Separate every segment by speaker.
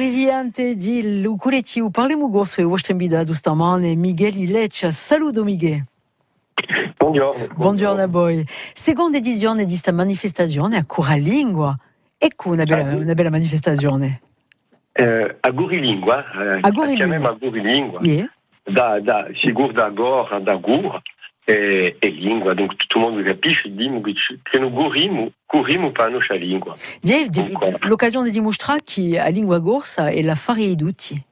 Speaker 1: brillante di Luculetti, parliamo gosto e vostra invitato stamane Miguel Ileccia. Saluto Miguel.
Speaker 2: Buongiorno.
Speaker 1: Buongiorno a voi. Seconda edizione di questa manifestazione a Curalingua. Ecco una bella, una bella manifestazione.
Speaker 2: Eh, a Gurilingua, eh,
Speaker 1: A Gurilingua.
Speaker 2: chiamiamo a Gurilingua,
Speaker 1: Yeah.
Speaker 2: da, da, sigur da Gor, da Gur, e, e lingua, donc che ci- che noi gurimo, gurimo per la nostra lingua.
Speaker 1: Di- di-
Speaker 2: Dunque.
Speaker 1: L'occasione di mostrare che la lingua gorsa è la fare di tutti.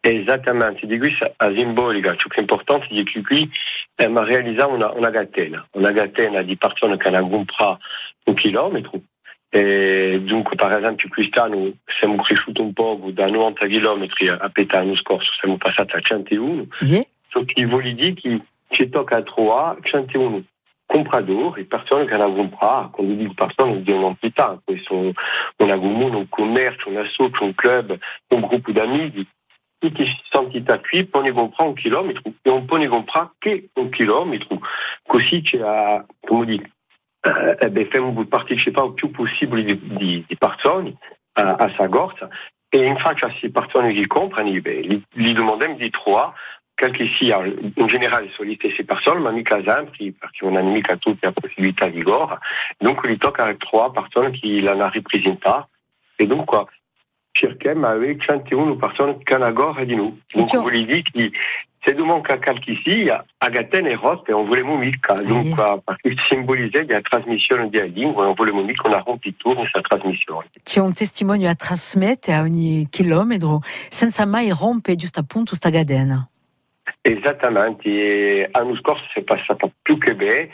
Speaker 2: Esattamente, di questa a simbolica, ciò che è importante è che qui eh, ma realizziamo una, una catena, una catena di persone che hanno comprato un chilometro. E dunque, per esempio, quest'anno siamo cresciuti un po' da 90 km a Petà l'anno scorso, siamo passati a 101.
Speaker 1: Yeah.
Speaker 2: Ce qui vuol dire che ci tocca trovare 101 compratori, persone che hanno comprato, quando dico persone di un'entità, questo un comune, un commercio, un associo, un club, un gruppo d'amici, tutti queste entità qui possono comprare un chilometro e non possono comprare che un chilometro, così c'è, come dico, eh, eh, beh, facciamo partecipare il più possibile di, di, di persone a, a questa corsa e infatti a queste persone che comprano, beh, gli, gli domandiamo di trovare quel che sia, in generale sono le stesse persone, ma mica sempre, perché non hanno mica tutte la possibilità di gore. Donc, gli tocca trovare persone che l'hanno rappresentata. E dunque, cerchiamo di avere 101 persone che hanno gore di noi. Donc,
Speaker 1: ciò-
Speaker 2: vuol dire che se nous manca qualche sia, a Gaten e Rost, e on voleva mica. Donc, perché simbolizza la trasmissione della lingua, e on voleva mica una rompitura in questa trasmissione.
Speaker 1: C'è un testimonio a trasmettere a ogni chilometro senza mai rompere giusto appunto questa cadena.
Speaker 2: Esattamente, e l'anno scorso si è passata più che bene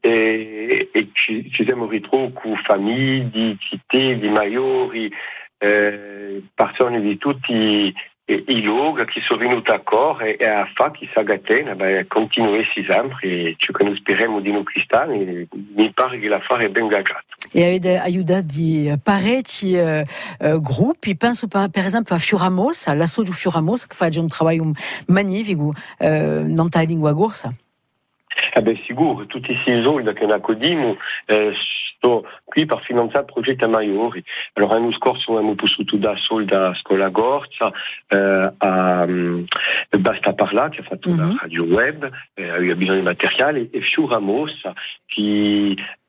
Speaker 2: e, e ci, ci siamo ritrovati con famiglie di città, di maiori, eh, persone di tutti i, i luoghi che sono venuti d'accordo e, e a fare che questa catena beh, continui sempre e ciò che noi speriamo di noi cristiani mi pare che l'affare è ben gaggiato.
Speaker 1: E avete aiutato di parecchi eh, eh, gruppi, penso per, per esempio a Fioramos, all'associo Fioramos che fa già un lavoro magnifico eh, nella lingua gorsa.
Speaker 2: Eh beh, sicuro, tutti questi soldi che noi accodiamo eh, sto qui per finanziare progetti maiori. Allora, l'anno scorso abbiamo potuto dare soldi a Scuola Gorza, eh, a um, Basta Parla, che ha fatto
Speaker 1: Mhm.
Speaker 2: la radio web, eh, aveva bisogno di materiale, e Fiu Ramos, che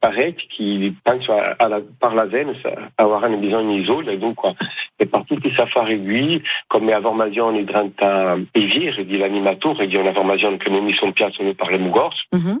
Speaker 2: parecchi che penso alla, per la Venus avranno bisogno di soldi, dunque e per tutti questi affari qui, come la formazione durante i giri dell'animatore, di una formazione che non mi sono piaciuto noi parliamo corso,
Speaker 1: Mhm.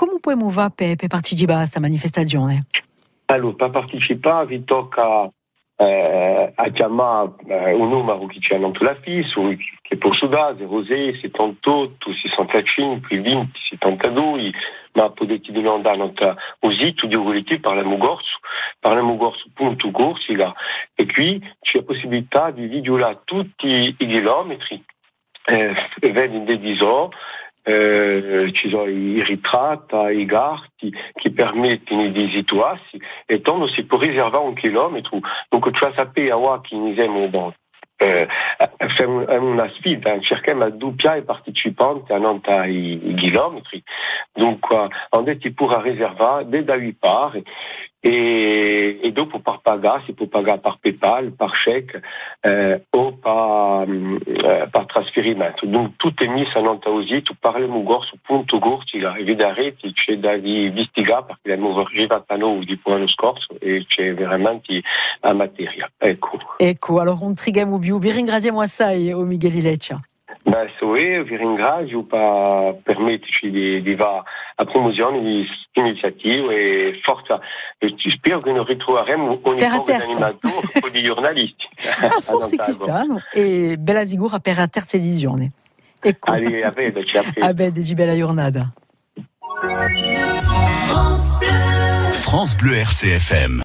Speaker 1: come possiamo fare per, per partecipare a questa manifestazione?
Speaker 2: Allora, per partecipare vi tocca eh, a chiamare eh, un numero che c'è non la fisso, che posso dare 06 78 65 20 72, ma potete domandare notre, au sito di Ugoliti parliamo corso, parliamo corso.corsica e qui c'è la possibilità di videolare tutti i chilometri, eh, vedi dei disor, eh, ci sono i ritratti, i garti che permettono di situarsi e tanto si può riservare un chilometro. Donc, tu vas sapere a che noi siamo bon, eh, facciamo una sfida, cerchiamo di doppiare i partecipanti a non i, i chilometri. Dunque, on est pour riservare da 8 parts e, e dopo per pagare si può pagare per PayPal, per cheque eh, o per, eh, per trasferimento. Dunque tutto è messo a non sito parliamo gorso.gorsica e vedrete c'è da di investigare perché abbiamo arrivato a noi di l'anno scorso e c'è veramente la materia. Ecco.
Speaker 1: Ecco, allora un trigamo più. Vi ringraziamo assai, o Miguel Ileccia.
Speaker 2: Beh, soe, vi ringrazio per permetterci di, di va a di e forza. Spero che noi ritroveremo ogni
Speaker 1: Per a
Speaker 2: po' di
Speaker 1: terza.
Speaker 2: animatori o di giornalisti.
Speaker 1: Ah, forse
Speaker 2: Ad Ottawa.
Speaker 1: quest'anno. E bella sicura per la terza edizione. Ecco.
Speaker 2: Allez, a a.
Speaker 1: Ah ben, di bella giornata.
Speaker 3: France Bleu RCFM.